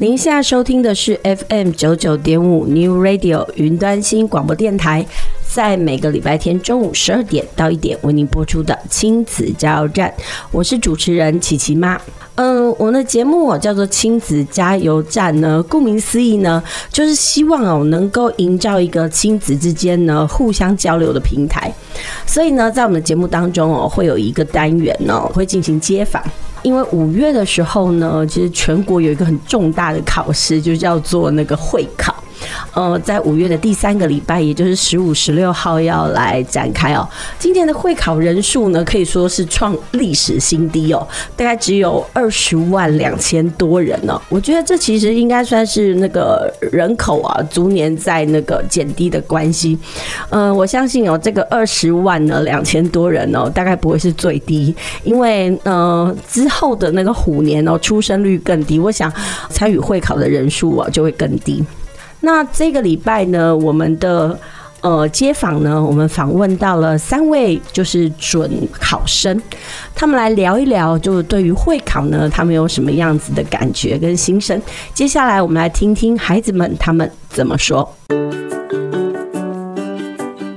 您现在收听的是 FM 九九点五 New Radio 云端新广播电台，在每个礼拜天中午十二点到一点为您播出的亲子加油站，我是主持人琪琪妈。嗯，我的节目叫做亲子加油站呢，顾名思义呢，就是希望哦能够营造一个亲子之间呢互相交流的平台。所以呢，在我们的节目当中哦，会有一个单元哦，会进行街访。因为五月的时候呢，其实全国有一个很重大的考试，就叫做那个会考。呃，在五月的第三个礼拜，也就是十五、十六号要来展开哦。今年的会考人数呢，可以说是创历史新低哦，大概只有二十万两千多人呢。我觉得这其实应该算是那个人口啊逐年在那个减低的关系。呃，我相信哦，这个二十万呢两千多人哦，大概不会是最低，因为呃之后的那个虎年哦，出生率更低，我想参与会考的人数啊就会更低。那这个礼拜呢，我们的呃街访呢，我们访问到了三位就是准考生，他们来聊一聊，就是对于会考呢，他们有什么样子的感觉跟心声。接下来我们来听听孩子们他们怎么说。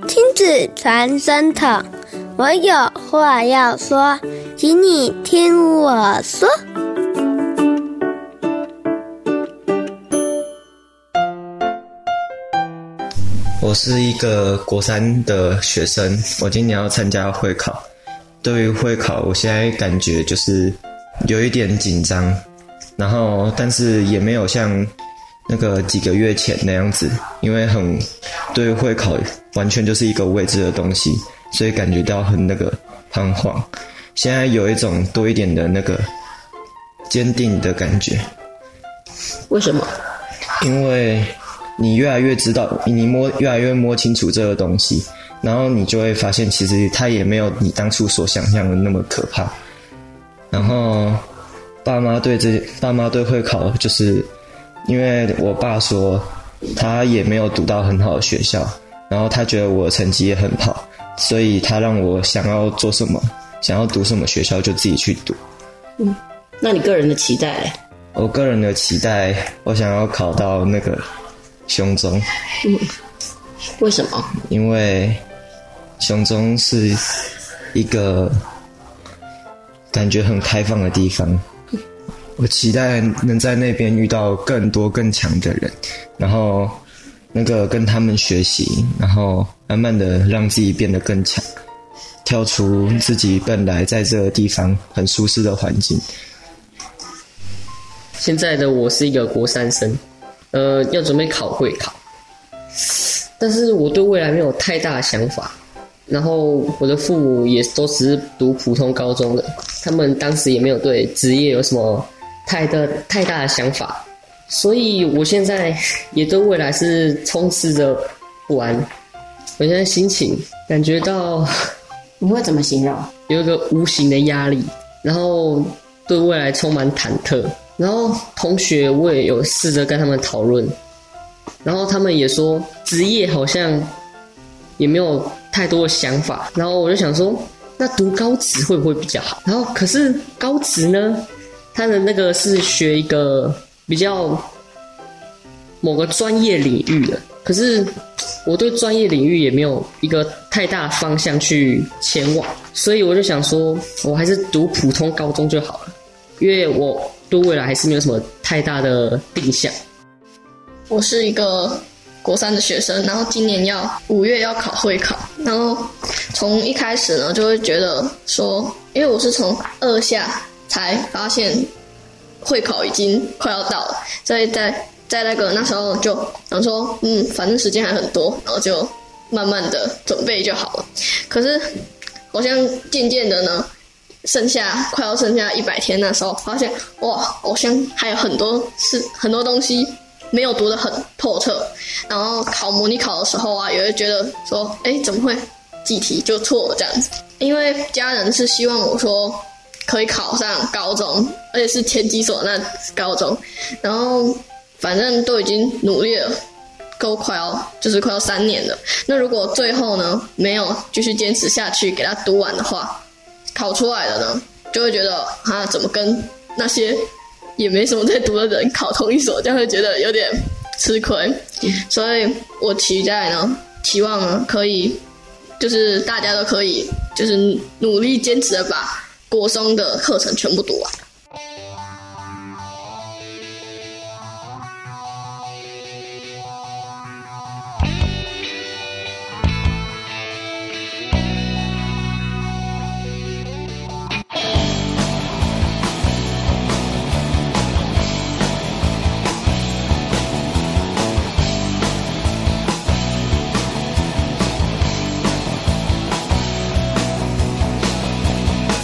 亲子传声筒，我有话要说，请你听我说。我是一个国三的学生，我今年要参加会考。对于会考，我现在感觉就是有一点紧张，然后但是也没有像那个几个月前那样子，因为很对于会考完全就是一个未知的东西，所以感觉到很那个彷徨。现在有一种多一点的那个坚定的感觉。为什么？因为。你越来越知道，你摸越来越摸清楚这个东西，然后你就会发现，其实它也没有你当初所想象的那么可怕。然后，爸妈对这爸妈对会考，就是因为我爸说他也没有读到很好的学校，然后他觉得我的成绩也很好，所以他让我想要做什么，想要读什么学校就自己去读。嗯，那你个人的期待？我个人的期待，我想要考到那个。雄中，嗯，为什么？因为胸中是一个感觉很开放的地方，我期待能在那边遇到更多更强的人，然后那个跟他们学习，然后慢慢的让自己变得更强，跳出自己本来在这个地方很舒适的环境。现在的我是一个国三生。呃，要准备考会考，但是我对未来没有太大的想法。然后我的父母也都只是读普通高中的，他们当时也没有对职业有什么太的太大的想法，所以我现在也对未来是充斥着不安。我现在心情感觉到，你会怎么形容？有一个无形的压力，然后对未来充满忐忑。然后同学我也有试着跟他们讨论，然后他们也说职业好像也没有太多的想法，然后我就想说，那读高职会不会比较好？然后可是高职呢，他的那个是学一个比较某个专业领域的，可是我对专业领域也没有一个太大方向去前往，所以我就想说，我还是读普通高中就好了，因为我。对未来还是没有什么太大的定向。我是一个国三的学生，然后今年要五月要考会考，然后从一开始呢就会觉得说，因为我是从二下才发现会考已经快要到了，所以在在那个那时候就想说，嗯，反正时间还很多，然后就慢慢的准备就好了。可是好像渐渐的呢，剩下快要剩下一百天那时候，发现哇，好像还有很多是很多东西。没有读得很透彻，然后考模拟考的时候啊，也会觉得说，哎，怎么会几题就错了这样子？因为家人是希望我说可以考上高中，而且是前几所那高中，然后反正都已经努力了，都快要就是快要三年了。那如果最后呢没有继续坚持下去，给他读完的话，考出来的呢，就会觉得啊，怎么跟那些。也没什么在读的人考同一所，就会觉得有点吃亏，所以我期待呢，期望呢可以，就是大家都可以，就是努力坚持的把国中的课程全部读完。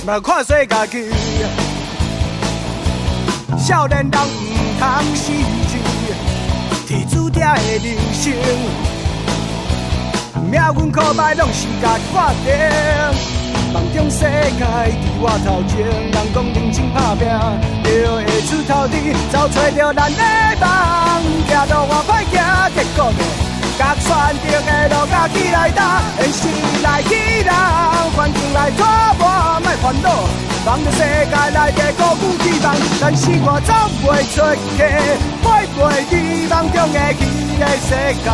莫看衰家己，少年人毋通失志，天注定的人生，命运可歹拢是家决定。梦中世界伫我头前，人讲认真打拼，就会出头天，找找着咱的梦，行路我歹行，结果呢？甲选择的路，家己来担，现实来去人，环境来拖磨，莫烦恼。望着世界。来的鼓舞希望，但是我走袂出去，徘徊在梦中的彼个世界。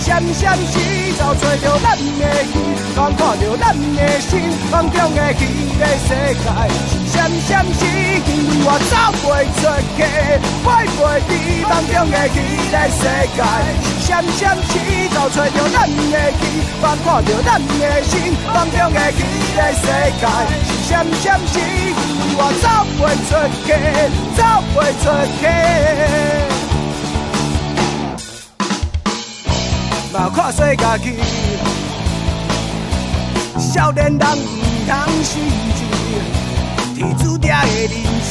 是啥物事，找着咱的心，望看着咱的心，梦中的彼个世界。是啥物啥物事，因为我走袂出去，徘徊在梦中的彼个世界。闪闪起，找找着咱的心，放看着咱的心，梦中的彼个世界。闪闪起，因为我走袂出去，走袂出去。嘛看衰家己，少年人毋通失志，天注定的人生，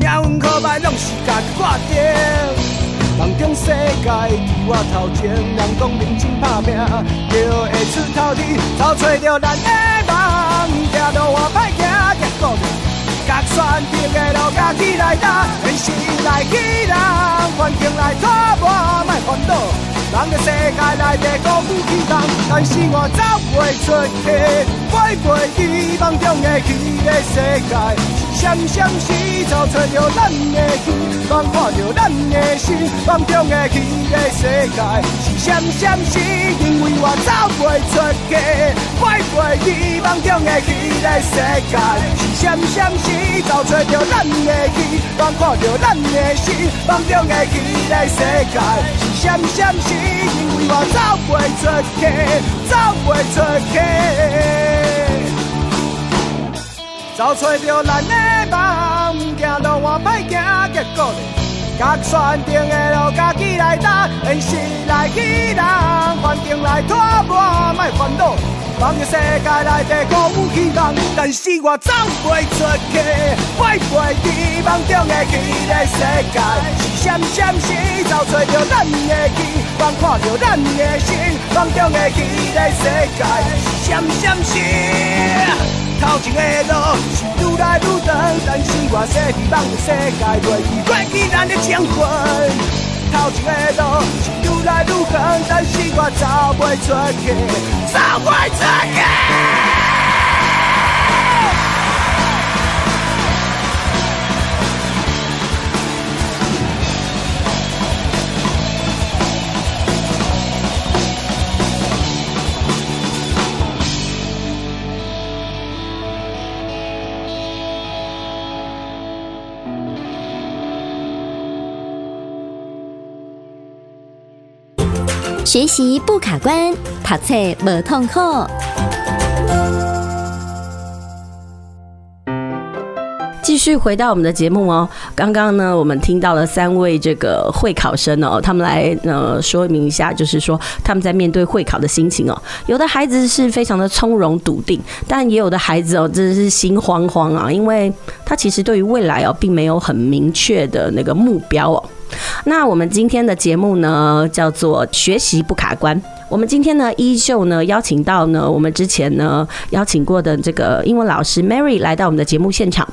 命运可歹拢是家己决定。梦中世界伫我头前，人讲认真打拼，就会出头天，找找着咱的梦。行路我歹行，结果甲选择的路家己来担，现实来去人，环境来拖磨，莫烦恼。人的世界内底鼓舞希望，但是我走袂出去，徘徊在梦中的彼个世界。闪闪时，找找着咱的心，望看着咱的心，梦中的彼个世界。是闪闪时，因为我走袂出去，徘徊在梦中的彼个世界。是闪闪时，找找着咱的心，望看着咱的心，梦中的彼个世界。是闪闪时，因为我走袂出去，走袂出去。找找着咱的，我歹行，结果呢甲选择的路家己来担，现实来去人，环境来拖磨，莫烦恼。望着世界内底鼓舞希望，但是我走袂出去，徘徊在梦中的彼个世界。是闪闪时，找找着咱的心，望看着咱的心，梦中的彼个世界。是闪闪时。头前的路是愈来愈长，但是我细腻望着世界，袂记过去咱的情分。头前的路是愈来愈远，但是我走袂出去，走袂出去。学习不卡关，读册无痛苦。继续回到我们的节目哦。刚刚呢，我们听到了三位这个会考生哦，他们来呃说明一下，就是说他们在面对会考的心情哦。有的孩子是非常的从容笃定，但也有的孩子哦，真的是心慌慌啊，因为他其实对于未来哦，并没有很明确的那个目标哦。那我们今天的节目呢，叫做学习不卡关。我们今天呢，依旧呢邀请到呢我们之前呢邀请过的这个英文老师 Mary 来到我们的节目现场。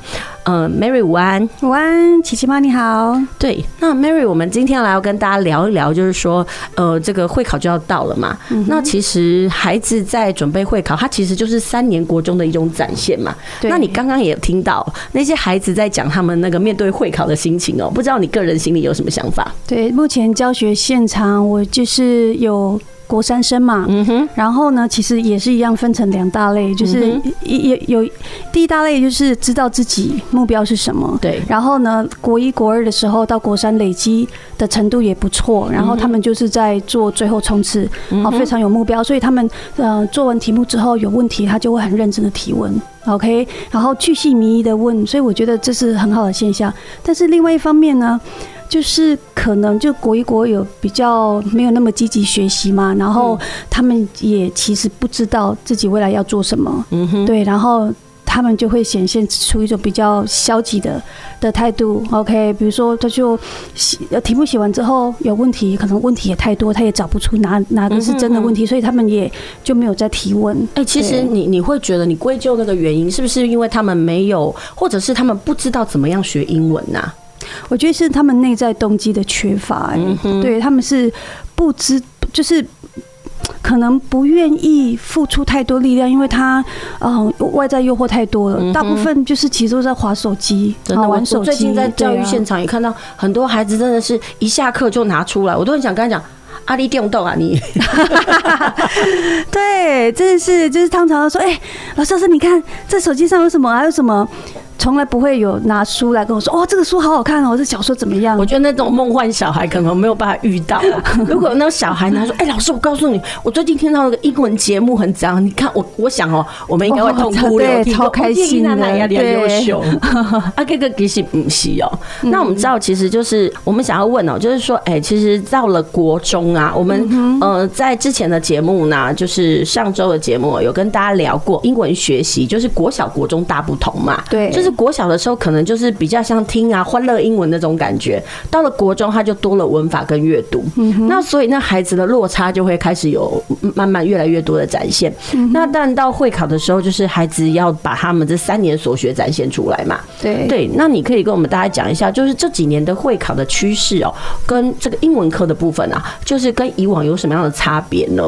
呃，Mary 午安，午安，琪琪妈你好。对，那 Mary，我们今天来要跟大家聊一聊，就是说，呃，这个会考就要到了嘛。嗯、那其实孩子在准备会考，他其实就是三年国中的一种展现嘛。对。那你刚刚也有听到那些孩子在讲他们那个面对会考的心情哦，不知道你个人心里有什么想法？对，目前教学现场我就是有。国三生嘛，嗯哼，然后呢，其实也是一样，分成两大类，就是一有有第一大类就是知道自己目标是什么，对，然后呢，国一国二的时候到国三累积的程度也不错，然后他们就是在做最后冲刺，哦，非常有目标，所以他们呃做完题目之后有问题，他就会很认真的提问，OK，然后去细靡遗的问，所以我觉得这是很好的现象。但是另外一方面呢，就是可能就国一国有比较没有那么积极学习嘛，然后他们也其实不知道自己未来要做什么，嗯哼，对，然后他们就会显现出一种比较消极的的态度。OK，比如说他就写题目写完之后有问题，可能问题也太多，他也找不出哪哪个是真的问题，所以他们也就没有再提问。哎，其实你你会觉得你归咎那个原因是不是因为他们没有，或者是他们不知道怎么样学英文呐？我觉得是他们内在动机的缺乏，欸，对，他们是不知，就是可能不愿意付出太多力量，因为他嗯外在诱惑太多了，大部分就是其实都在划手机，真的玩手机。最近在教育现场也看到很多孩子，真的是一下课就拿出来，我都很想跟他讲。阿力电动啊，你 对，真的是就是常常说，哎、欸，老师老师，你看这手机上有什么？还有什么？从来不会有拿书来跟我说，哦，这个书好好看哦，这小说怎么样？我觉得那种梦幻小孩可能没有办法遇到。如果有那个小孩拿说，哎、欸，老师，我告诉你，我最近听到那个英文节目很脏，你看我，我想哦，我们应该会痛哭流涕，超开心的，优秀。啊，这个其实不是哦。那我们知道，其实就是我们想要问哦，就是说，哎，其实到了国中啊，我们呃在之前的节目呢，就是上周的节目有跟大家聊过英文学习，就是国小国中大不同嘛，对，就是。国小的时候可能就是比较像听啊欢乐英文那种感觉，到了国中他就多了文法跟阅读，那所以那孩子的落差就会开始有慢慢越来越多的展现。那但到会考的时候，就是孩子要把他们这三年所学展现出来嘛。对对，那你可以跟我们大家讲一下，就是这几年的会考的趋势哦，跟这个英文科的部分啊，就是跟以往有什么样的差别呢？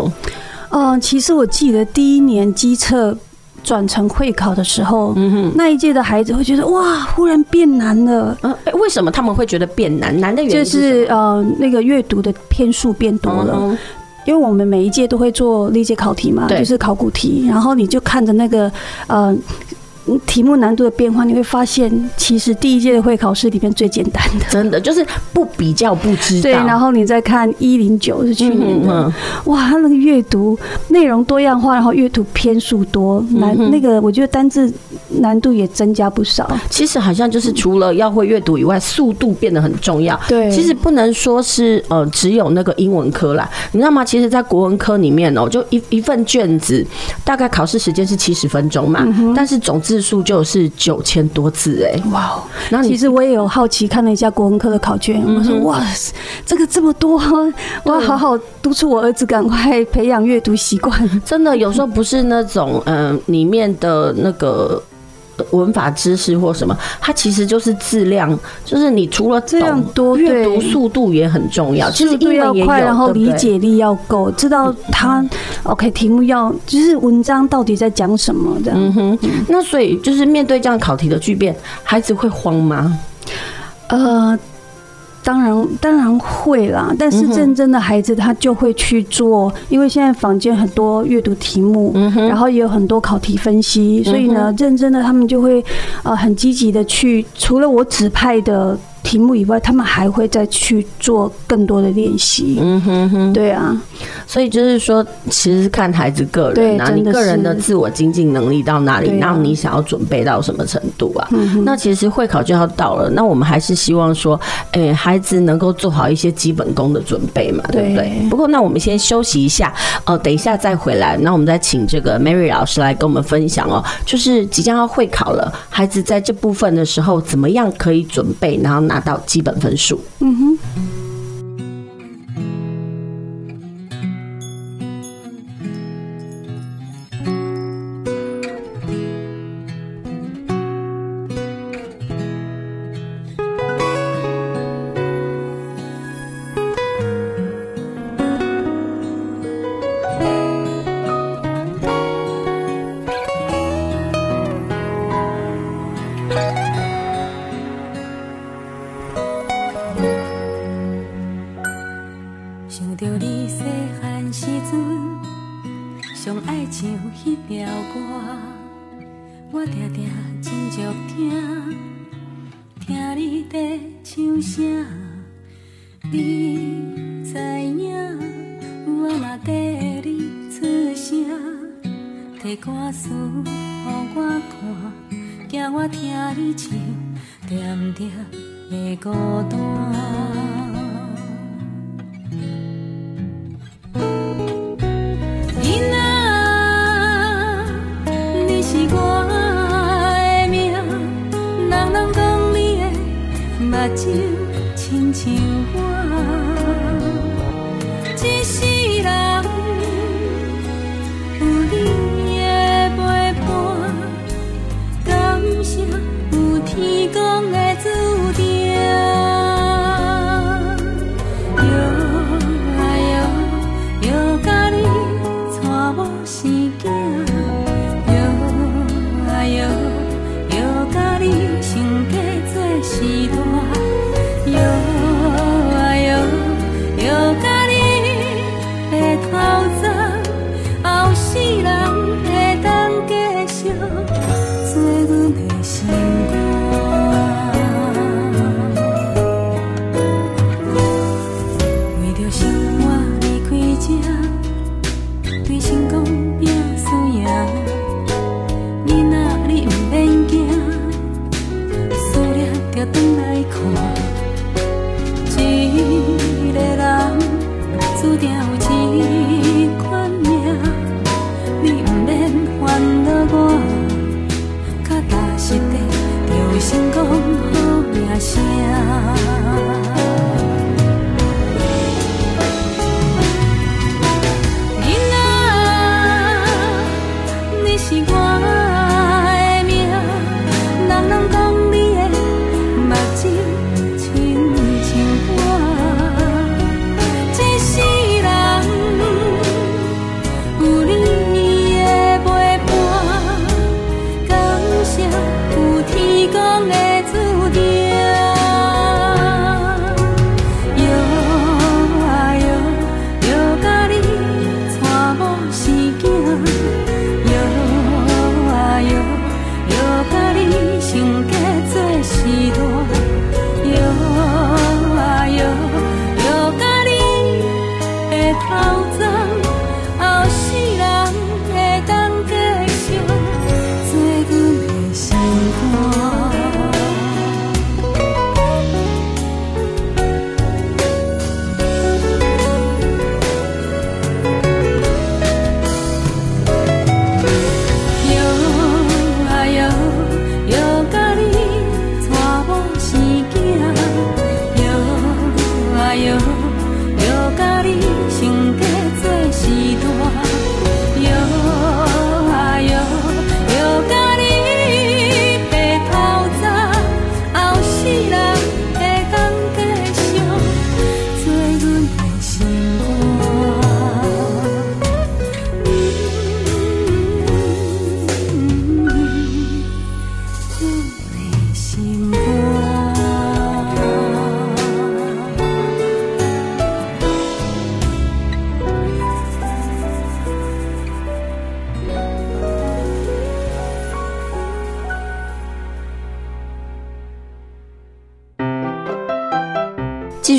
嗯，其实我记得第一年机测。转成会考的时候，嗯哼，那一届的孩子会觉得哇，忽然变难了。嗯，为什么他们会觉得变难？难的原因是就是呃，那个阅读的篇数变多了。因为我们每一届都会做历届考题嘛，就是考古题，然后你就看着那个呃。题目难度的变化，你会发现，其实第一届的会考试里面最简单的，真的就是不比较不知道。对，然后你再看一零九是去年的，嗯、哇，他那个阅读内容多样化，然后阅读篇数多，难、嗯、那个我觉得单字难度也增加不少。其实好像就是除了要会阅读以外，速度变得很重要。对，其实不能说是呃只有那个英文科啦，你知道吗？其实，在国文科里面哦，就一一份卷子大概考试时间是七十分钟嘛，嗯、但是总之。字数就是九千多字哎，哇！然后其实我也有好奇看了一下国文科的考卷，我说哇，这个这么多，我要好好督促我儿子赶快培养阅读习惯。真的有时候不是那种嗯里面的那个。文法知识或什么，它其实就是质量，就是你除了这样多阅读速度也很重要，其实英文也快，然后理解力要够，知道它 OK 题目要就是文章到底在讲什么这样。嗯哼，那所以就是面对这样考题的巨变，孩子会慌吗？呃。当然，当然会啦。但是认真的孩子他就会去做，因为现在坊间很多阅读题目，然后也有很多考题分析，所以呢，认真的他们就会呃很积极的去，除了我指派的题目以外，他们还会再去做更多的练习。嗯哼哼，对啊，所以就是说，其实看孩子个人啊，你个人的自我精进能力到哪里，然后你想要准备到什么程度啊？那其实会考就要到了，那我们还是希望说，哎，孩子能够做好一些基本功的准备嘛，对不对？不过那我们先休息一下，哦，等一下再回来，那我们再请这个 Mary 老师来跟我们分享哦，就是即将要会考了，孩子在这部分的时候怎么样可以准备，然后拿拿到基本分数。嗯哼。着你细汉时阵上爱唱彼条歌，我常常真着听，听你在唱啥？你知影，我嘛跟你出声，提歌词给我看，惊我听你唱，点点的孤单。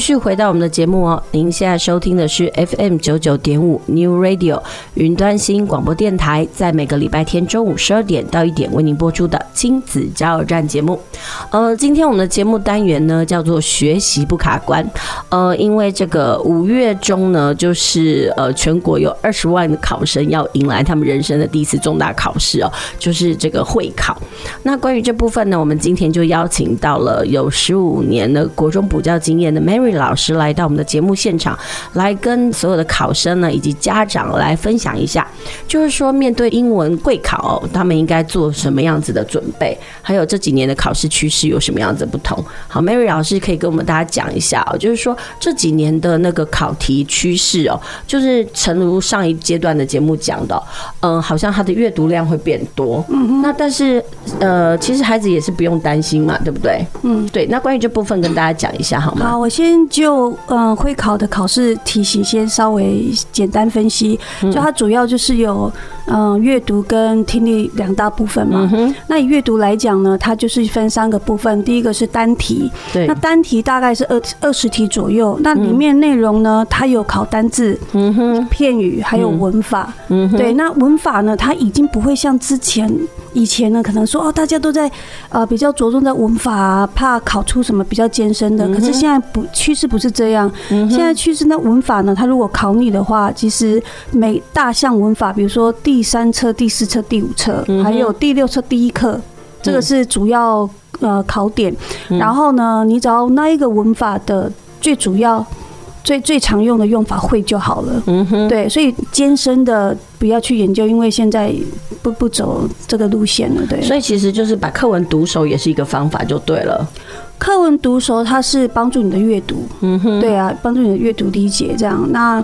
续回到我们的节目哦，您现在收听的是 FM 九九点五 New Radio 云端新广播电台，在每个礼拜天中午十二点到一点为您播出的亲子加油站节目。呃，今天我们的节目单元呢叫做学习不卡关。呃，因为这个五月中呢，就是呃全国有二十万的考生要迎来他们人生的第一次重大考试哦，就是这个会考。那关于这部分呢，我们今天就邀请到了有十五年的国中补教经验的 Mary 老师来到我们的节目现场，来跟所有的考生呢以及家长来分享一下，就是说面对英文会考，他们应该做什么样子的准备，还有这几年的考试趋势有什么样子的不同。好，Mary 老师可以跟我们大家讲一下哦，就是说这几年的那个考题趋势哦，就是诚如上一阶段的节目讲的，嗯，好像他的阅读量会变多，嗯，那但是呃，其实孩子也是不用担心嘛，对不对？嗯，对。那关于这部分跟大家讲一下好吗？好，我先。就嗯，会考的考试题型先稍微简单分析，就它主要就是有嗯阅读跟听力两大部分嘛。那以阅读来讲呢，它就是分三个部分，第一个是单题，对，那单题大概是二二十题左右，那里面内容呢，它有考单字、嗯哼、片语，还有文法，嗯，对，那文法呢，它已经不会像之前以前呢，可能说哦，大家都在呃比较着重在文法，怕考出什么比较艰深的，可是现在不。趋势不是这样，现在趋势那文法呢？它如果考你的话，其实每大项文法，比如说第三册、第四册、第五册，还有第六册第一课，这个是主要呃考点。然后呢，你只要那一个文法的最主要、最最常用的用法会就好了。嗯哼，对，所以艰深的不要去研究，因为现在不不走这个路线了。对，所以其实就是把课文读熟也是一个方法，就对了。课文读熟，它是帮助你的阅读，嗯哼，对啊，帮助你的阅读理解这样。那，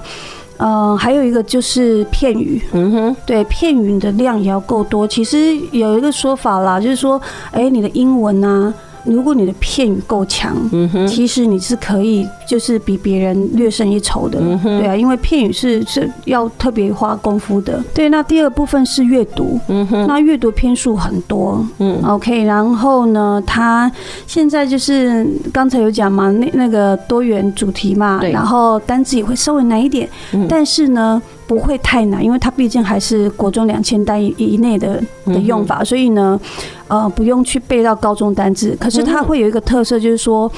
呃，还有一个就是片语，嗯哼，对，片语的量也要够多。其实有一个说法啦，就是说，哎，你的英文啊。如果你的片语够强，嗯哼，其实你是可以就是比别人略胜一筹的，嗯哼，对啊，因为片语是是要特别花功夫的。对，那第二部分是阅读，嗯哼，那阅读篇数很多，嗯，OK，然后呢，它现在就是刚才有讲嘛，那那个多元主题嘛，对，然后单字也会稍微难一点，嗯，但是呢。不会太难，因为它毕竟还是国中两千单以以内的的用法，所以呢，呃，不用去背到高中单字。可是它会有一个特色，就是说，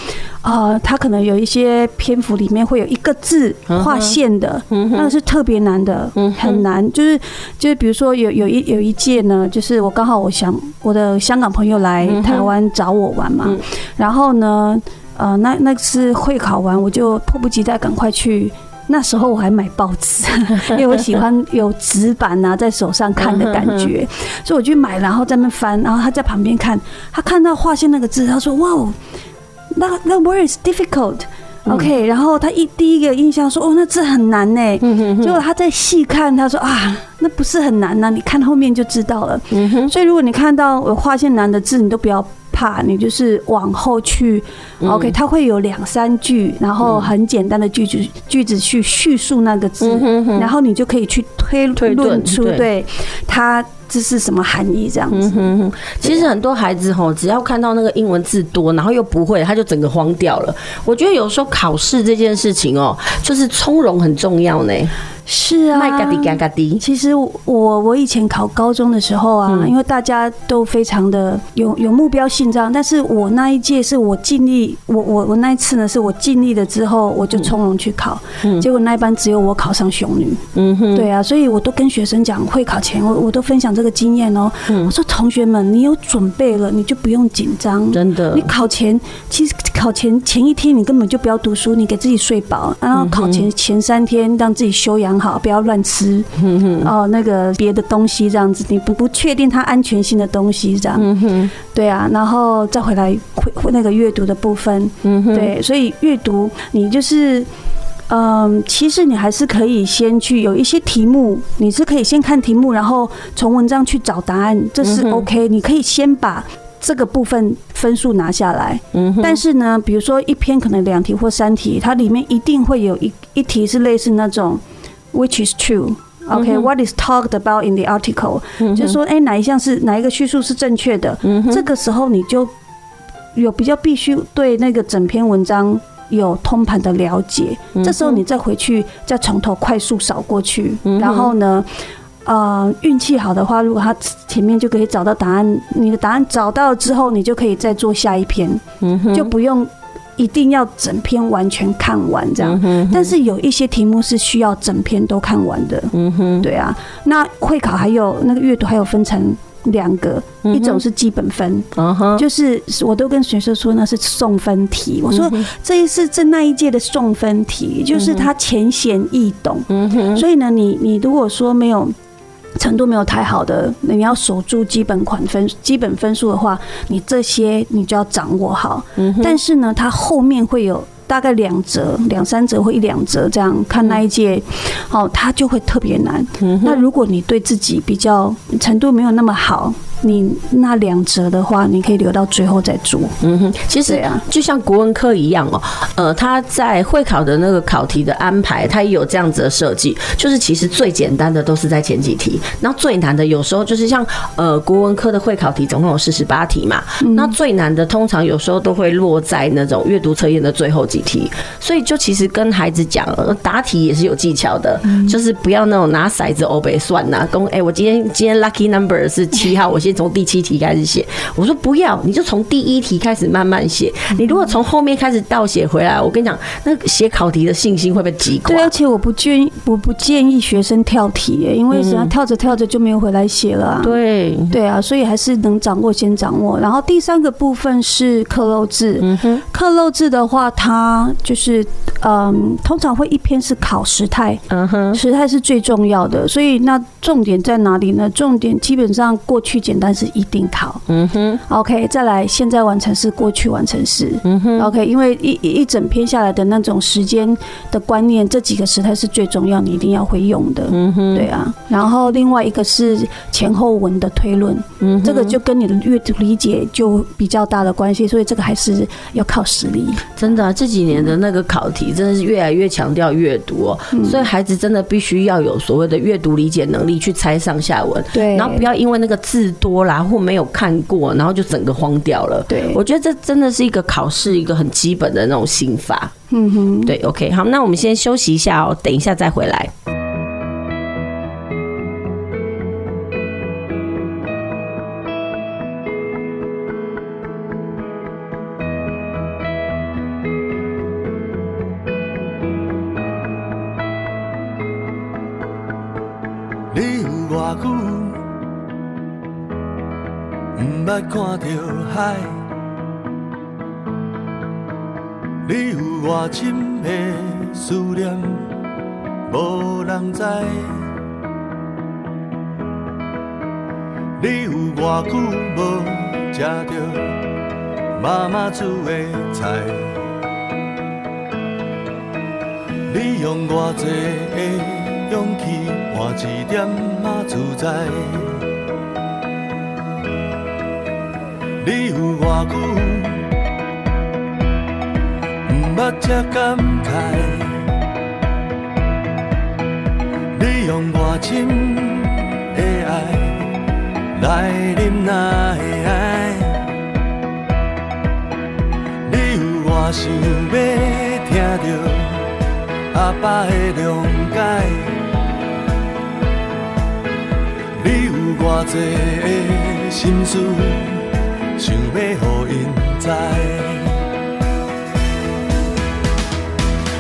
呃，它可能有一些篇幅里面会有一个字划线的，那个是特别难的，很难。就是就是比如说有有一有一届呢，就是我刚好我想我的香港朋友来台湾找我玩嘛，然后呢，呃，那那次会考完，我就迫不及待赶快去。那时候我还买报纸，因为我喜欢有纸板拿在手上看的感觉，所以我去买，然后在那翻，然后他在旁边看，他看到划线那个字，他说：“哇哦，那那 word is difficult。” OK，然后他一第一个印象说：“哦，那字很难呢。”结果他再细看，他说：“啊，那不是很难呐，你看后面就知道了。”所以如果你看到我划线难的字，你都不要。怕你就是往后去，OK，它会有两三句，然后很简单的句子句子去叙述那个字，然后你就可以去推论出对。它这是什么含义这样子。其实很多孩子吼，只要看到那个英文字多，然后又不会，他就整个慌掉了。我觉得有时候考试这件事情哦，就是从容很重要呢。是啊，其实我我以前考高中的时候啊，因为大家都非常的有有目标性这样，但是我那一届是我尽力，我我我那一次呢是我尽力了之后，我就从容去考，结果那一班只有我考上雄女，嗯哼，对啊，所以我都跟学生讲，会考前我我都分享这个经验哦，我说同学们，你有准备了，你就不用紧张，真的，你考前其实考前前一天你根本就不要读书，你给自己睡饱，然后考前前三天让自己休养。好，不要乱吃。哦，那个别的东西这样子，你不不确定它安全性的东西这样，对啊，然后再回来回那个阅读的部分，对，所以阅读你就是，嗯，其实你还是可以先去有一些题目，你是可以先看题目，然后从文章去找答案，这是 OK，你可以先把这个部分分数拿下来，嗯但是呢，比如说一篇可能两题或三题，它里面一定会有一一题是类似那种。Which is true? OK, what is talked about in the article？就是说，哎，哪一项是哪一个叙述是正确的？这个时候你就有比较必须对那个整篇文章有通盘的了解，这时候你再回去再从头快速扫过去，然后呢，呃，运气好的话，如果他前面就可以找到答案，你的答案找到了之后，你就可以再做下一篇，就不用。一定要整篇完全看完这样，但是有一些题目是需要整篇都看完的。嗯哼，对啊。那会考还有那个阅读还有分成两个，一种是基本分，就是我都跟学生说那是送分题。我说这一次这那一届的送分题，就是它浅显易懂。嗯哼，所以呢，你你如果说没有。程度没有太好的，那你要守住基本款分、基本分数的话，你这些你就要掌握好。嗯，但是呢，它后面会有大概两折、两三折或一两折这样，看那一届，哦，它就会特别难。嗯，那如果你对自己比较程度没有那么好。你那两折的话，你可以留到最后再做。嗯哼，其实啊，就像国文科一样哦，呃，他在会考的那个考题的安排，他也有这样子的设计，就是其实最简单的都是在前几题，那最难的有时候就是像呃国文科的会考题总共有四十八题嘛，那最难的通常有时候都会落在那种阅读测验的最后几题，所以就其实跟孩子讲，答题也是有技巧的，就是不要那种拿骰子欧北算呐，公哎，我今天今天 lucky number 是七号，我先。从第七题开始写，我说不要，你就从第一题开始慢慢写。你如果从后面开始倒写回来，我跟你讲，那写考题的信心会被击垮。对，而且我不建议，我不建议学生跳题，因为只要跳着跳着就没有回来写了。对，对啊，所以还是能掌握先掌握。然后第三个部分是克漏字，嗯哼，克漏字的话，它就是嗯，通常会一篇是考时态，嗯哼，时态是最重要的。所以那重点在哪里呢？重点基本上过去简单。但是一定考，嗯哼，OK，再来，现在完成式、过去完成式，嗯哼，OK，因为一一整篇下来的那种时间的观念，这几个时态是最重要，你一定要会用的，嗯哼，对啊。然后另外一个是前后文的推论，嗯，这个就跟你的阅读理解就比较大的关系，所以这个还是要靠实力。真的，这几年的那个考题真的是越来越强调阅读哦，所以孩子真的必须要有所谓的阅读理解能力去猜上下文，对，然后不要因为那个字多。然后没有看过，然后就整个荒掉了。对，我觉得这真的是一个考试一个很基本的那种心法。嗯哼，对，OK，好，那我们先休息一下哦，等一下再回来。看到海，你有偌深的思念，无人知。你有偌久无食到妈妈煮的菜，你用偌济的勇气换一点仔自在。你有偌久毋捌这感慨？你用偌深的爱来忍耐？你有偌想要听到阿爸的谅解？你有偌济的心事？想要予因知，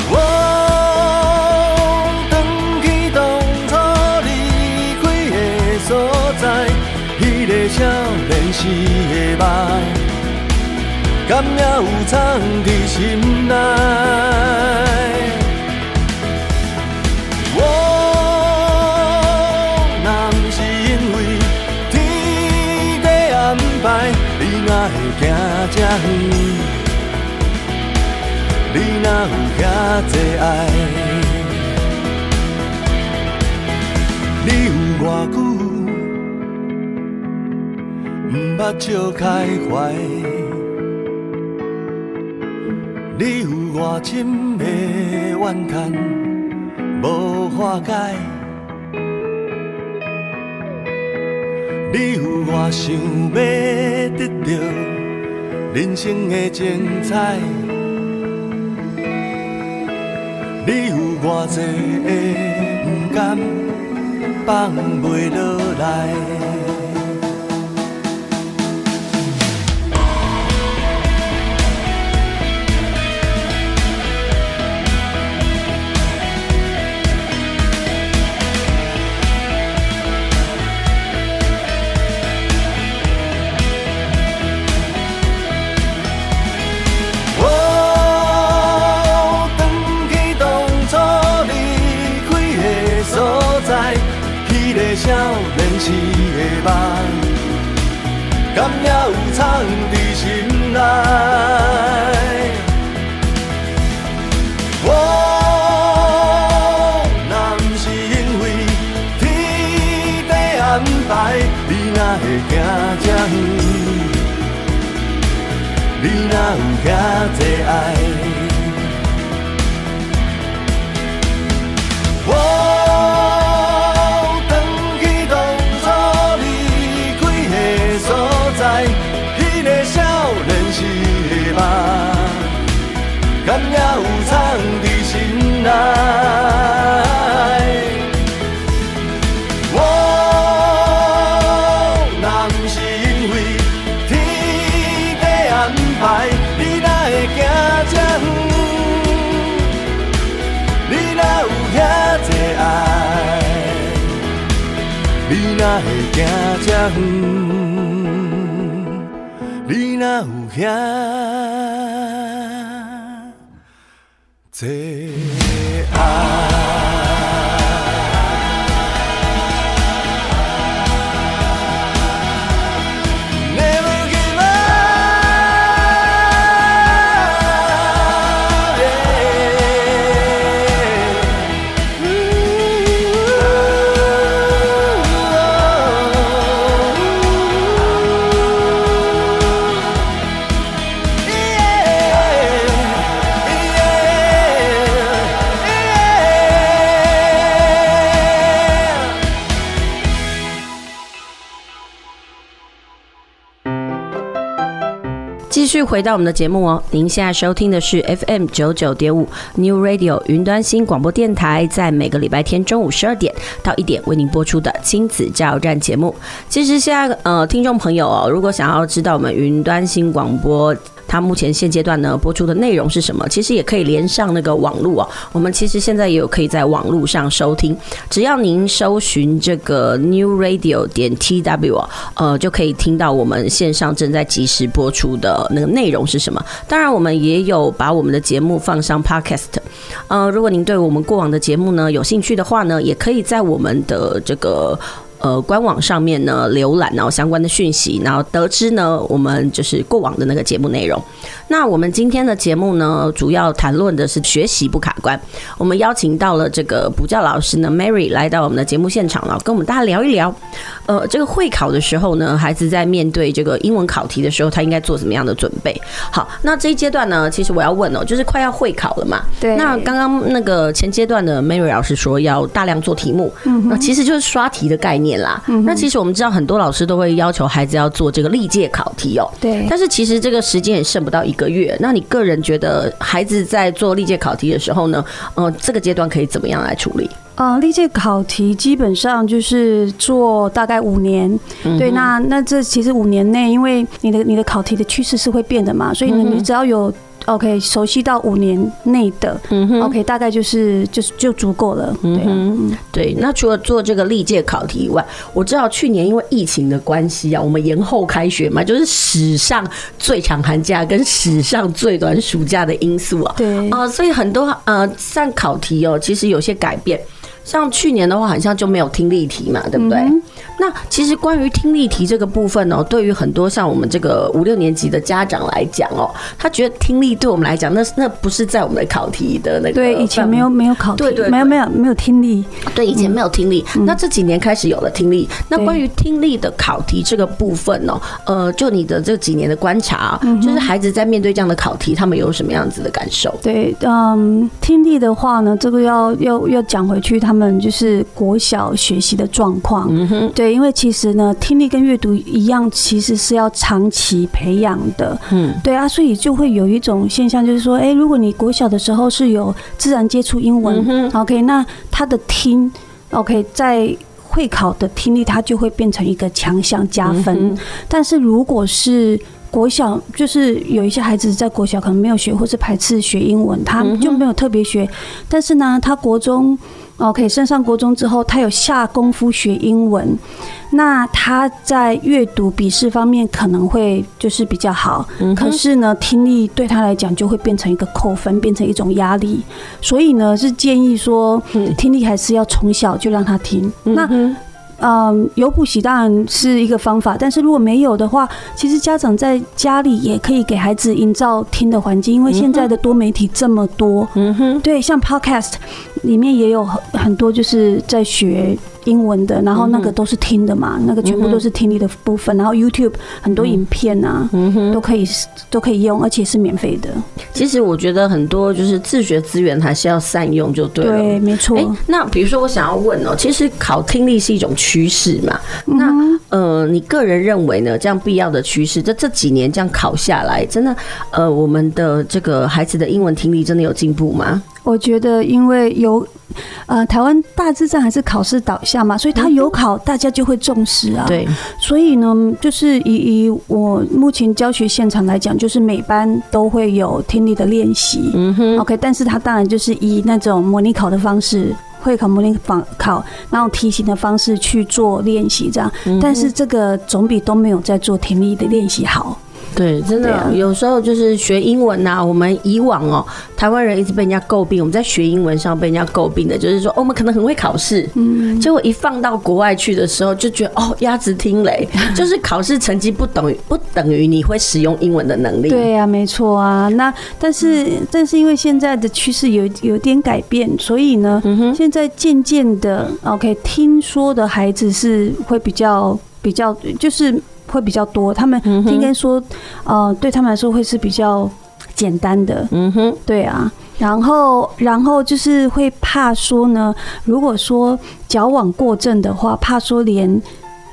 我返去当初离开的所在，迄个少年时的梦，敢也有藏伫心内。行这远，你哪有遐多爱？你有偌久毋捌笑开怀？你有偌深的怨叹无化解？你有偌想要得到？人生的精彩，你有偌济的不甘放袂落来。片。续回到我们的节目哦，您现在收听的是 FM 九九点五 New Radio 云端新广播电台，在每个礼拜天中午十二点到一点为您播出的亲子加油站节目。其实现在呃，听众朋友哦，如果想要知道我们云端新广播，它目前现阶段呢播出的内容是什么？其实也可以连上那个网络哦。我们其实现在也有可以在网络上收听，只要您搜寻这个 New Radio 点 TW，呃，就可以听到我们线上正在即时播出的那个内容是什么。当然，我们也有把我们的节目放上 Podcast。呃，如果您对我们过往的节目呢有兴趣的话呢，也可以在我们的这个。呃，官网上面呢，浏览然后相关的讯息，然后得知呢，我们就是过往的那个节目内容。那我们今天的节目呢，主要谈论的是学习不卡关。我们邀请到了这个补教老师呢，Mary 来到我们的节目现场了，跟我们大家聊一聊。呃，这个会考的时候呢，孩子在面对这个英文考题的时候，他应该做什么样的准备？好，那这一阶段呢，其实我要问哦，就是快要会考了嘛。对。那刚刚那个前阶段的 Mary 老师说要大量做题目，嗯，那其实就是刷题的概念。啦，那其实我们知道很多老师都会要求孩子要做这个历届考题哦。对。但是其实这个时间也剩不到一个月。那你个人觉得孩子在做历届考题的时候呢，呃，这个阶段可以怎么样来处理？呃，历届考题基本上就是做大概五年。嗯、对，那那这其实五年内，因为你的你的考题的趋势是会变的嘛，所以呢，你只要有。OK，熟悉到五年内的，，OK，大概就是就是就足够了，对、啊、嗯，对。那除了做这个历届考题以外，我知道去年因为疫情的关系啊，我们延后开学嘛，就是史上最长寒假跟史上最短暑假的因素啊，对啊、呃，所以很多呃，像考题哦，其实有些改变。像去年的话，好像就没有听力题嘛，对不对？嗯、那其实关于听力题这个部分呢、喔，对于很多像我们这个五六年级的家长来讲哦、喔，他觉得听力对我们来讲，那那不是在我们的考题的那个。对，以前没有没有考题，对对，对，没有没有没有听力。对，以前没有听力。嗯、那这几年开始有了听力。嗯、那关于听力的考题这个部分呢、喔，呃，就你的这几年的观察，嗯、就是孩子在面对这样的考题，他们有什么样子的感受？对，嗯，听力的话呢，这个要要要讲回去他。他们就是国小学习的状况，嗯哼，对，因为其实呢，听力跟阅读一样，其实是要长期培养的。嗯，对啊，所以就会有一种现象，就是说，哎，如果你国小的时候是有自然接触英文，嗯，OK，那他的听，OK，在会考的听力，它就会变成一个强项加分。嗯。但是如果是国小，就是有一些孩子在国小可能没有学，或是排斥学英文，他就没有特别学。但是呢，他国中。OK，升上国中之后，他有下功夫学英文，那他在阅读笔试方面可能会就是比较好，可是呢，听力对他来讲就会变成一个扣分，变成一种压力，所以呢，是建议说，听力还是要从小就让他听。那嗯，有补习当然是一个方法，但是如果没有的话，其实家长在家里也可以给孩子营造听的环境，因为现在的多媒体这么多，嗯哼，对，像 Podcast 里面也有很很多就是在学。英文的，然后那个都是听的嘛，那个全部都是听力的部分。然后 YouTube 很多影片啊，都可以都可以用，而且是免费的。其实我觉得很多就是自学资源还是要善用就对了。对，没错。哎，那比如说我想要问哦，其实考听力是一种趋势嘛？那呃，你个人认为呢？这样必要的趋势，这这几年这样考下来，真的呃，我们的这个孩子的英文听力真的有进步吗？我觉得，因为有，呃，台湾大致上还是考试导向嘛，所以他有考，大家就会重视啊。对，所以呢，就是以以我目前教学现场来讲，就是每班都会有听力的练习。嗯哼。OK，但是他当然就是以那种模拟考的方式，会考模拟仿考那种题型的方式去做练习，这样。但是这个总比都没有在做听力的练习好。对，真的有时候就是学英文呐、啊。我们以往哦，台湾人一直被人家诟病，我们在学英文上被人家诟病的，就是说，哦，我们可能很会考试，嗯，结果一放到国外去的时候，就觉得哦，鸭子听雷，就是考试成绩不等于不等于你会使用英文的能力。对呀、啊，没错啊。那但是但是因为现在的趋势有有点改变，所以呢，现在渐渐的，OK，听说的孩子是会比较比较就是。会比较多，他们应该说，呃，对他们来说会是比较简单的。嗯哼，对啊。然后，然后就是会怕说呢，如果说矫枉过正的话，怕说连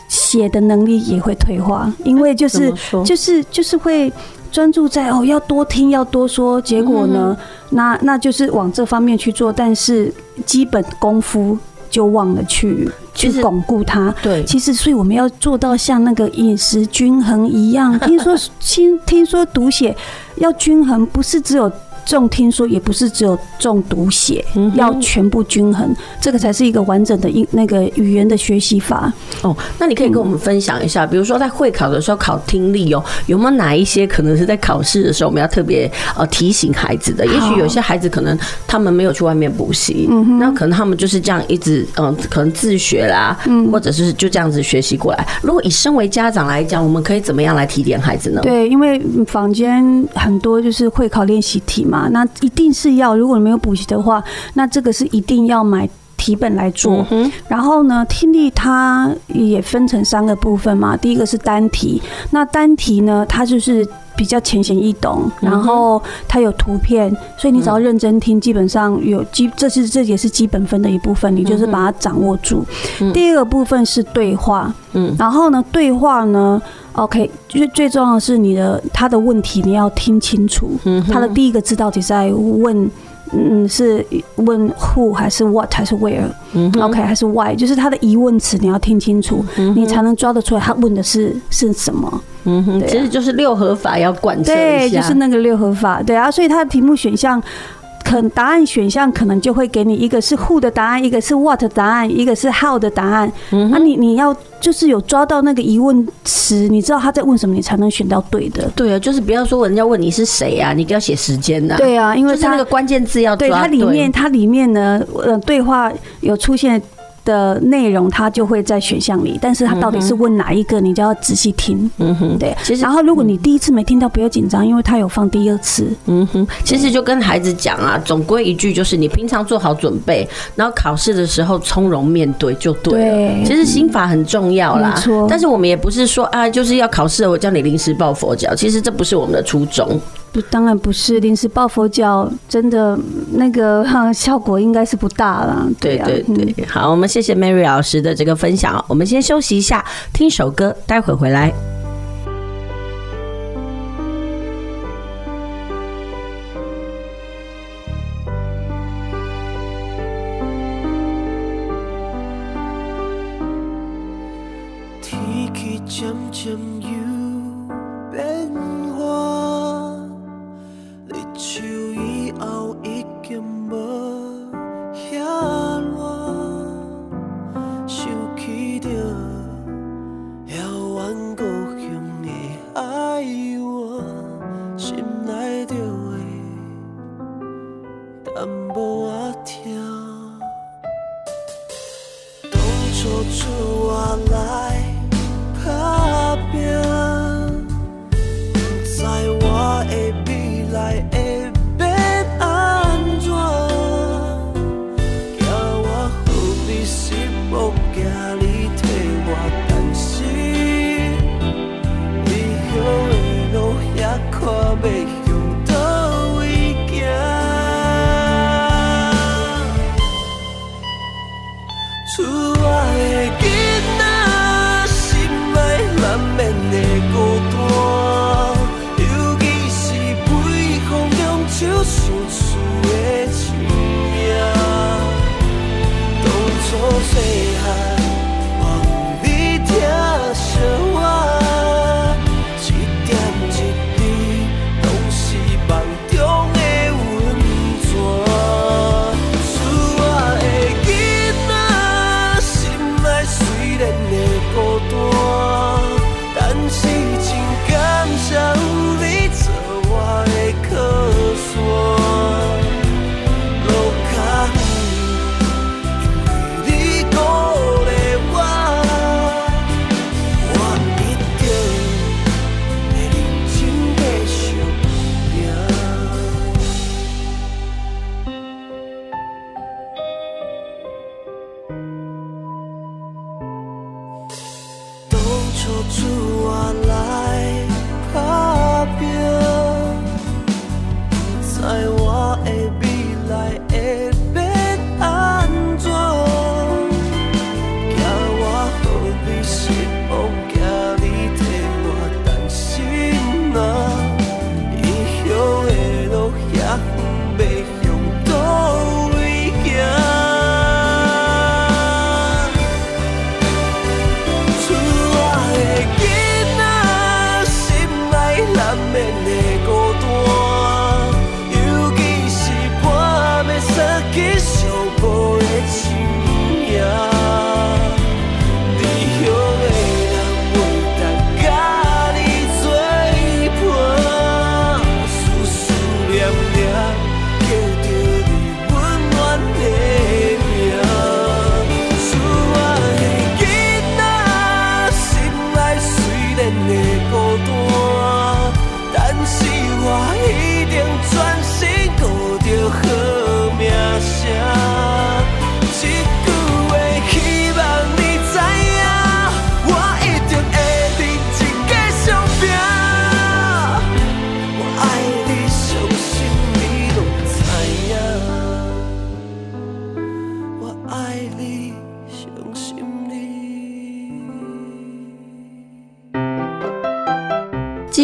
写的能力也会退化，因为就是就是就是会专注在哦，要多听，要多说，结果呢，那那就是往这方面去做，但是基本功夫就忘了去。去巩固它。对，其实所以我们要做到像那个饮食均衡一样。听说听 听说读写要均衡，不是只有重听说，也不是只有重读写，要全部均衡，这个才是一个完整的英那个语言的学习法。哦，那你可以跟我们分享一下，比如说在会考的时候考听力哦，有没有哪一些可能是在考试的时候我们要特别呃提醒孩子的？也许有些孩子可能他们没有去外面补习，那可能他们就是这样一直嗯，可能自学。啦，或者是就这样子学习过来。如果以身为家长来讲，我们可以怎么样来提点孩子呢？对，因为坊间很多就是会考练习题嘛，那一定是要，如果你没有补习的话，那这个是一定要买题本来做。然后呢，听力它也分成三个部分嘛，第一个是单题，那单题呢，它就是。比较浅显易懂，然后它有图片，所以你只要认真听，基本上有基，这是这也是基本分的一部分，你就是把它掌握住。第二个部分是对话，嗯，然后呢，对话呢，OK，就是最重要的是你的他的问题你要听清楚，嗯，他的第一个字到底在问。嗯，是问 who 还是 what 还是 where？OK 还是 why？就是他的疑问词你要听清楚，你才能抓得出来他问的是是什么。嗯哼，其实就是六合法要贯。对，就是那个六合法。对啊，所以他的题目选项。可答案选项可能就会给你一个是 who 的答案，一个是 what 的答案，一个是 how 的答案。嗯，那你你要就是有抓到那个疑问词，你知道他在问什么，你才能选到对的。对啊，就是不要说人家问你是谁啊，你要写时间呐。对啊，因为他那个关键字要抓对。它里面它里面呢，呃，对话有出现。的内容，它就会在选项里，但是它到底是问哪一个，你就要仔细听。嗯哼，对。其实，然后如果你第一次没听到，不要紧张，因为它有放第二次。嗯哼，其实就跟孩子讲啊，总归一句就是，你平常做好准备，然后考试的时候从容面对就对了。对，其实心法很重要啦。没错。但是我们也不是说啊，就是要考试，我叫你临时抱佛脚。其实这不是我们的初衷。不，当然不是临时抱佛脚，真的那个哈效果应该是不大了。对啊，对对对。好，我们。谢谢 Mary 老师的这个分享。我们先休息一下，听首歌，待会回来。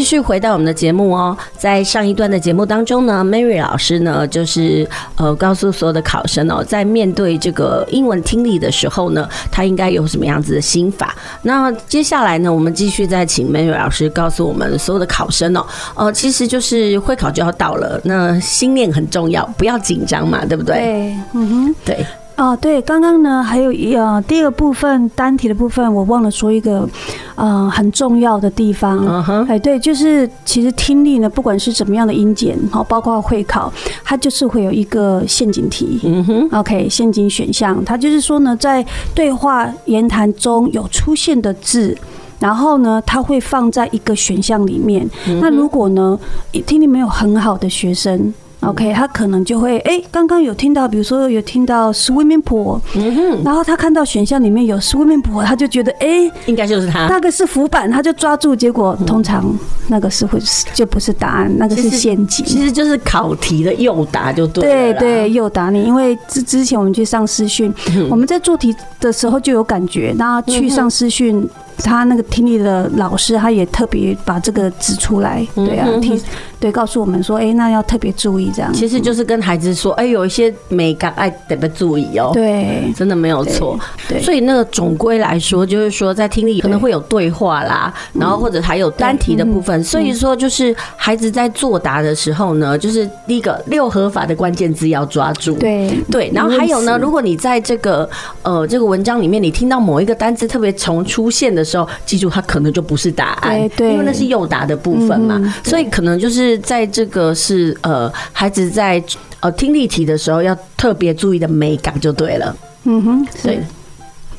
续回到我们的节目哦，在上一段的节目当中呢，Mary 老师呢就是呃告诉所有的考生哦，在面对这个英文听力的时候呢，他应该有什么样子的心法。那接下来呢，我们继续再请 Mary 老师告诉我们所有的考生哦，呃，其实就是会考就要到了，那心念很重要，不要紧张嘛，对不对？对，嗯哼，对。哦，对，刚刚呢还有一呃第二个部分单题的部分，我忘了说一个呃很重要的地方。嗯哼，哎，对，就是其实听力呢，不管是怎么样的音检，好，包括会考，它就是会有一个陷阱题。嗯哼，OK，陷阱选项，它就是说呢，在对话言谈中有出现的字，然后呢，它会放在一个选项里面。那如果呢，听力没有很好的学生。OK，他可能就会哎，刚刚有听到，比如说有听到 swimming pool，嗯哼，然后他看到选项里面有 swimming pool，他就觉得哎，应该就是他，那个是浮板，他就抓住，结果通常那个是会就不是答案，那个是陷阱，其实就是考题的诱答就对，对对，诱答你，因为之之前我们去上视讯，我们在做题的时候就有感觉，那去上视讯。他那个听力的老师，他也特别把这个指出来，对啊，提对告诉我们说，哎，那要特别注意这样。其实就是跟孩子说，哎，有一些美感，哎，得别注意哦。对，真的没有错。对，所以那个总归来说，就是说在听力可能会有对话啦，然后或者还有单题的部分。所以说，就是孩子在作答的时候呢，就是第一个六合法的关键字要抓住。对对，然后还有呢，如果你在这个呃这个文章里面，你听到某一个单字特别从出现的时候，记住，它可能就不是答案，对，对，因为那是诱答的部分嘛，嗯、所以可能就是在这个是呃孩子在呃听力题的时候要特别注意的美感就对了。嗯哼，对。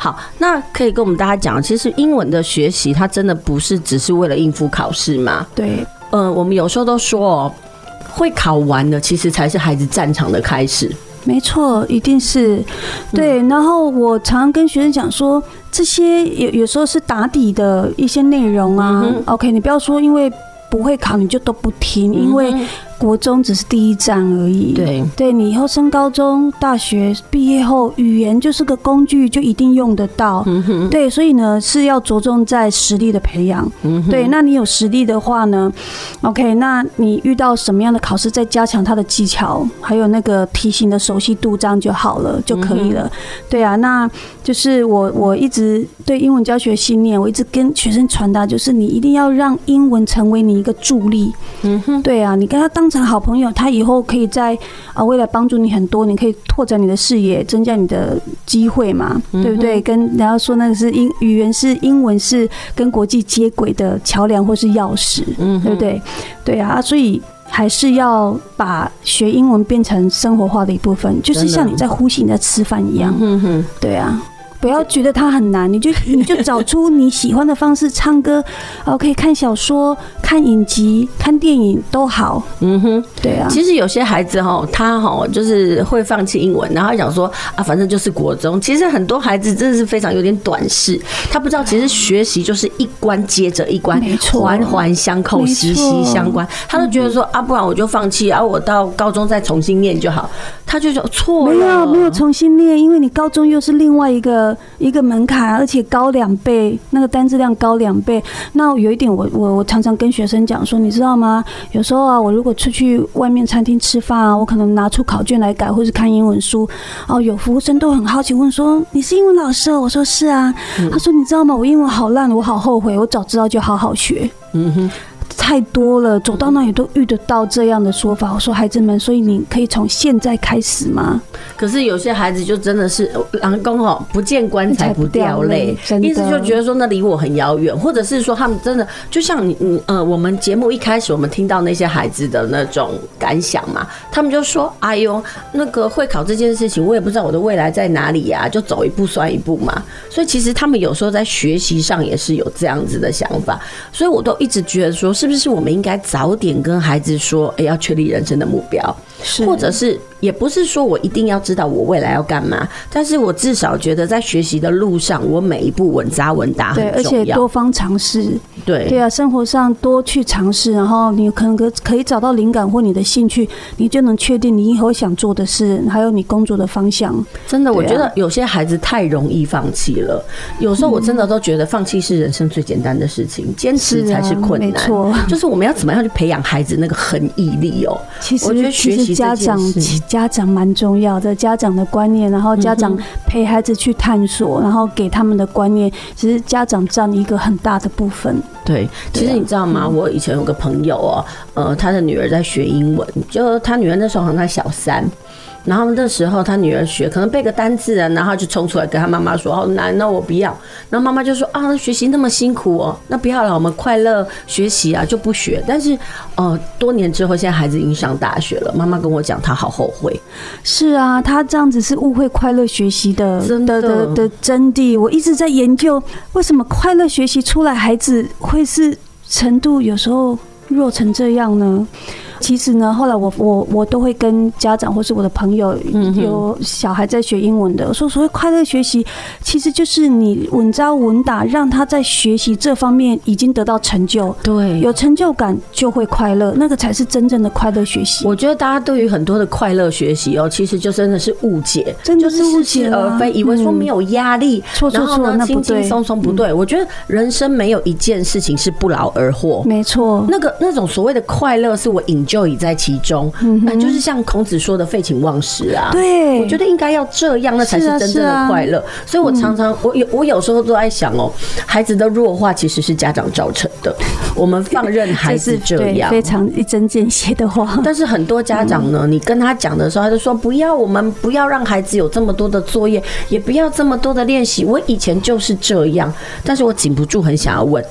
好，那可以跟我们大家讲，其实英文的学习它真的不是只是为了应付考试嘛？对。呃，我们有时候都说哦，会考完的其实才是孩子战场的开始。没错，一定是对。然后我常常跟学生讲说，这些有有时候是打底的一些内容啊。OK，你不要说因为不会考你就都不听，因为。国中只是第一站而已。对，对你以后升高中、大学毕业后，语言就是个工具，就一定用得到。对，所以呢是要着重在实力的培养。嗯。对，那你有实力的话呢，OK，那你遇到什么样的考试，再加强他的技巧，还有那个题型的熟悉度，这样就好了，就可以了。对啊，那就是我我一直对英文教学信念，我一直跟学生传达，就是你一定要让英文成为你一个助力。嗯哼。对啊，你跟他当。成好朋友，他以后可以在啊未来帮助你很多，你可以拓展你的视野，增加你的机会嘛，对不对？跟然后说那个是英语言是英文是跟国际接轨的桥梁或是钥匙，嗯，对不对？对啊，所以还是要把学英文变成生活化的一部分，就是像你在呼吸、你在吃饭一样，嗯哼，对啊。不要觉得它很难，你就 你就找出你喜欢的方式，唱歌哦，可以看小说、看影集、看电影都好。嗯哼，对啊。其实有些孩子哈，他哈就是会放弃英文，然后想说啊，反正就是国中。其实很多孩子真的是非常有点短视，他不知道其实学习就是一关接着一关，环环相扣，息息相关。他都觉得说啊，不然我就放弃啊，我到高中再重新念就好。他就说错了，没有没有重新念，因为你高中又是另外一个。一个门槛，而且高两倍，那个单质量高两倍。那有一点我，我我我常常跟学生讲说，你知道吗？有时候啊，我如果出去外面餐厅吃饭啊，我可能拿出考卷来改，或是看英文书。哦，有服务生都很好奇问说：“你是英文老师哦？”我说：“是啊。”他说：“你知道吗？我英文好烂，我好后悔，我早知道就好好学。”嗯哼。太多了，走到哪里都遇得到这样的说法。我说孩子们，所以你可以从现在开始吗？可是有些孩子就真的是，狼公哦，不见棺材不掉泪，意思就觉得说那离我很遥远，或者是说他们真的就像你，你呃，我们节目一开始我们听到那些孩子的那种感想嘛，他们就说：“哎呦，那个会考这件事情，我也不知道我的未来在哪里呀，就走一步算一步嘛。”所以其实他们有时候在学习上也是有这样子的想法，所以我都一直觉得说，是不是？我们应该早点跟孩子说，哎，要确立人生的目标，是或者是。也不是说我一定要知道我未来要干嘛，但是我至少觉得在学习的路上，我每一步稳扎稳打很重要。对，而且多方尝试。对对啊，生活上多去尝试，然后你可能可可以找到灵感或你的兴趣，你就能确定你以后想做的事，还有你工作的方向。真的，我觉得有些孩子太容易放弃了。有时候我真的都觉得放弃是人生最简单的事情，坚持才是困难。没错，就是我们要怎么样去培养孩子那个恒毅力哦。其实我觉得学习家长。家长蛮重要的，家长的观念，然后家长陪孩子去探索，然后给他们的观念，其实家长占一个很大的部分。对，其实你知道吗？我以前有个朋友哦，呃，他的女儿在学英文，就他女儿那时候好像才小三。然后那时候他女儿学，可能背个单字啊，然后就冲出来跟他妈妈说：“好难，那我不要。”然后妈妈就说：“啊，学习那么辛苦哦，那不要了，我们快乐学习啊，就不学。”但是，呃，多年之后，现在孩子已经上大学了，妈妈跟我讲，她好后悔。是啊，他这样子是误会快乐学习的真的的的真谛。我一直在研究，为什么快乐学习出来孩子会是程度有时候弱成这样呢？其实呢，后来我我我都会跟家长或是我的朋友有小孩在学英文的，我说所谓快乐学习，其实就是你稳扎稳打，让他在学习这方面已经得到成就，对，有成就感就会快乐，那个才是真正的快乐学习。我觉得大家对于很多的快乐学习哦，其实就真的是误解，真的是误解而非，以为说没有压力，错错错，那不对，轻轻松松不对。我觉得人生没有一件事情是不劳而获，没错。那个那种所谓的快乐，是我 enjoy 在其中，嗯，就是像孔子说的废寝忘食啊，对，我觉得应该要这样，那才是真正的快乐。所以我常常我有我有时候都在想哦，孩子的弱化其实是家长造成的，我们放任孩子这样，非常一针见血的话。但是很多家长呢，你跟他讲的时候，他就说不要，我们不要让孩子有这么多的作业，也不要这么多的练习。我以前就是这样，但是我禁不住很想要问。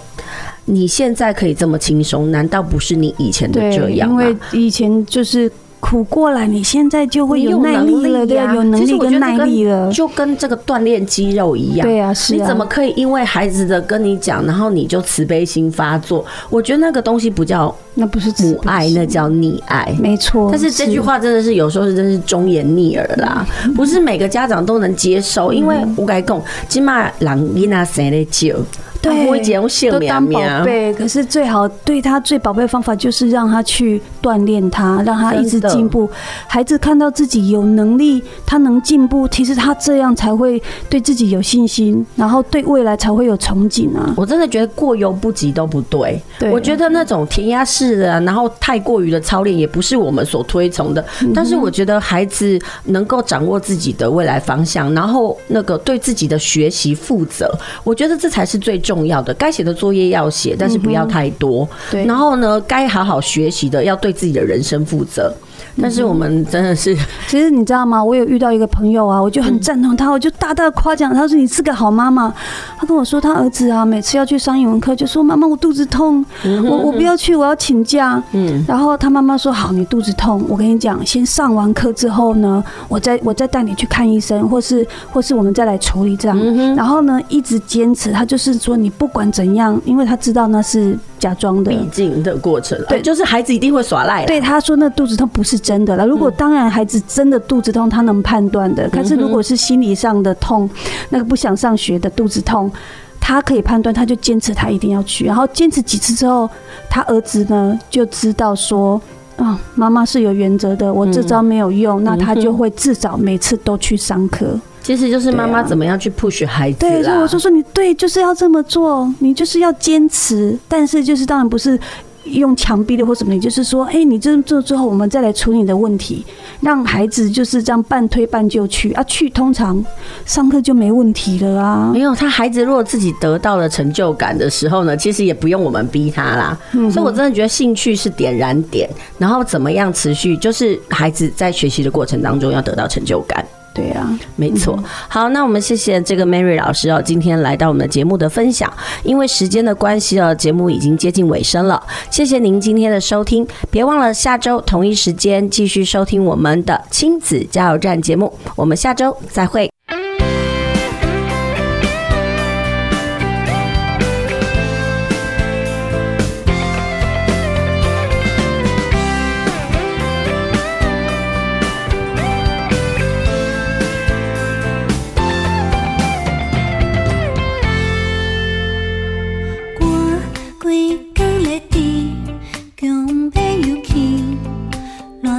你现在可以这么轻松，难道不是你以前的这样吗？因为以前就是苦过来，你现在就会有耐力了，对，有能力跟耐力了，就跟这个锻炼肌肉一样。对啊，是啊。你怎么可以因为孩子的跟你讲，然后你就慈悲心发作？我觉得那个东西不叫，那不是母爱，那叫溺爱。没错。但是这句话真的是有时候是真是忠言逆耳啦，不是每个家长都能接受。因为我该讲，起码人囡仔生得久。对，都当宝贝。可是最好对他最宝贝的方法就是让他去锻炼他，让他一直进步。孩子看到自己有能力，他能进步，其实他这样才会对自己有信心，然后对未来才会有憧憬啊！我真的觉得过犹不及都不对。对，我觉得那种填鸭式的，然后太过于的操练，也不是我们所推崇的。但是我觉得孩子能够掌握自己的未来方向，然后那个对自己的学习负责，我觉得这才是最重要的。该写的作业要写，但是不要太多。对，然后呢，该好好学习的，要对自己的人生负责。但是我们真的是，其实你知道吗？我有遇到一个朋友啊，我就很赞同他，我就大大夸奖他说：“你是个好妈妈。”他跟我说，他儿子啊，每次要去上英文课，就说：“妈妈，我肚子痛，我我不要去，我要请假。”嗯，然后他妈妈说：“好，你肚子痛，我跟你讲，先上完课之后呢，我再我再带你去看医生，或是或是我们再来处理这样。”然后呢，一直坚持，他就是说，你不管怎样，因为他知道那是。假装的必经的过程，对，就是孩子一定会耍赖。对，他说那肚子痛不是真的了。如果当然孩子真的肚子痛，他能判断的。可是如果是心理上的痛，那个不想上学的肚子痛，他可以判断，他就坚持他一定要去。然后坚持几次之后，他儿子呢就知道说，啊，妈妈是有原则的，我这招没有用，那他就会至少每次都去上课。其实就是妈妈怎么样去 push 孩子。对，所以我就说你对，就是要这么做，你就是要坚持。但是就是当然不是用强逼的或什么，你就是说，哎，你这么做之后，我们再来处理你的问题，让孩子就是这样半推半就去啊。去通常上课就没问题了啊。没有，他孩子如果自己得到了成就感的时候呢，其实也不用我们逼他啦。嗯，所以我真的觉得兴趣是点燃点，然后怎么样持续，就是孩子在学习的过程当中要得到成就感。对啊，没错。好，那我们谢谢这个 Mary 老师哦，今天来到我们的节目的分享。因为时间的关系哦，节目已经接近尾声了。谢谢您今天的收听，别忘了下周同一时间继续收听我们的亲子加油站节目。我们下周再会。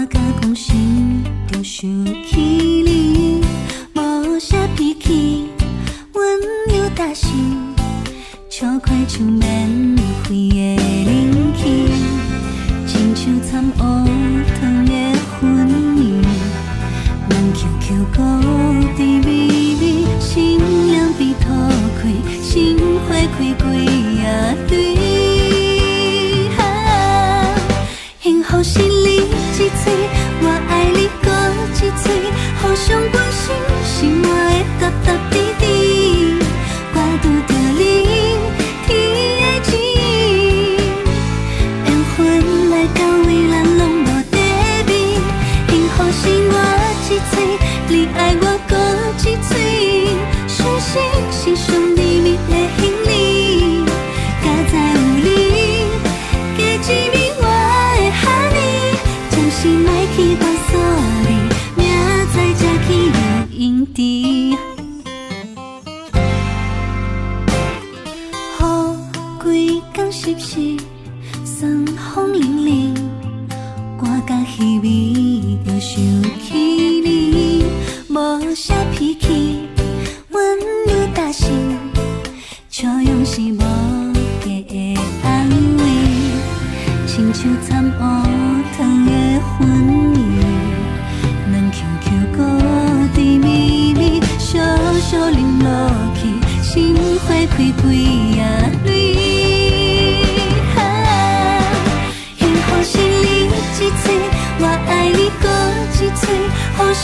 甲讲心中想起你。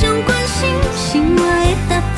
想关心，心爱的。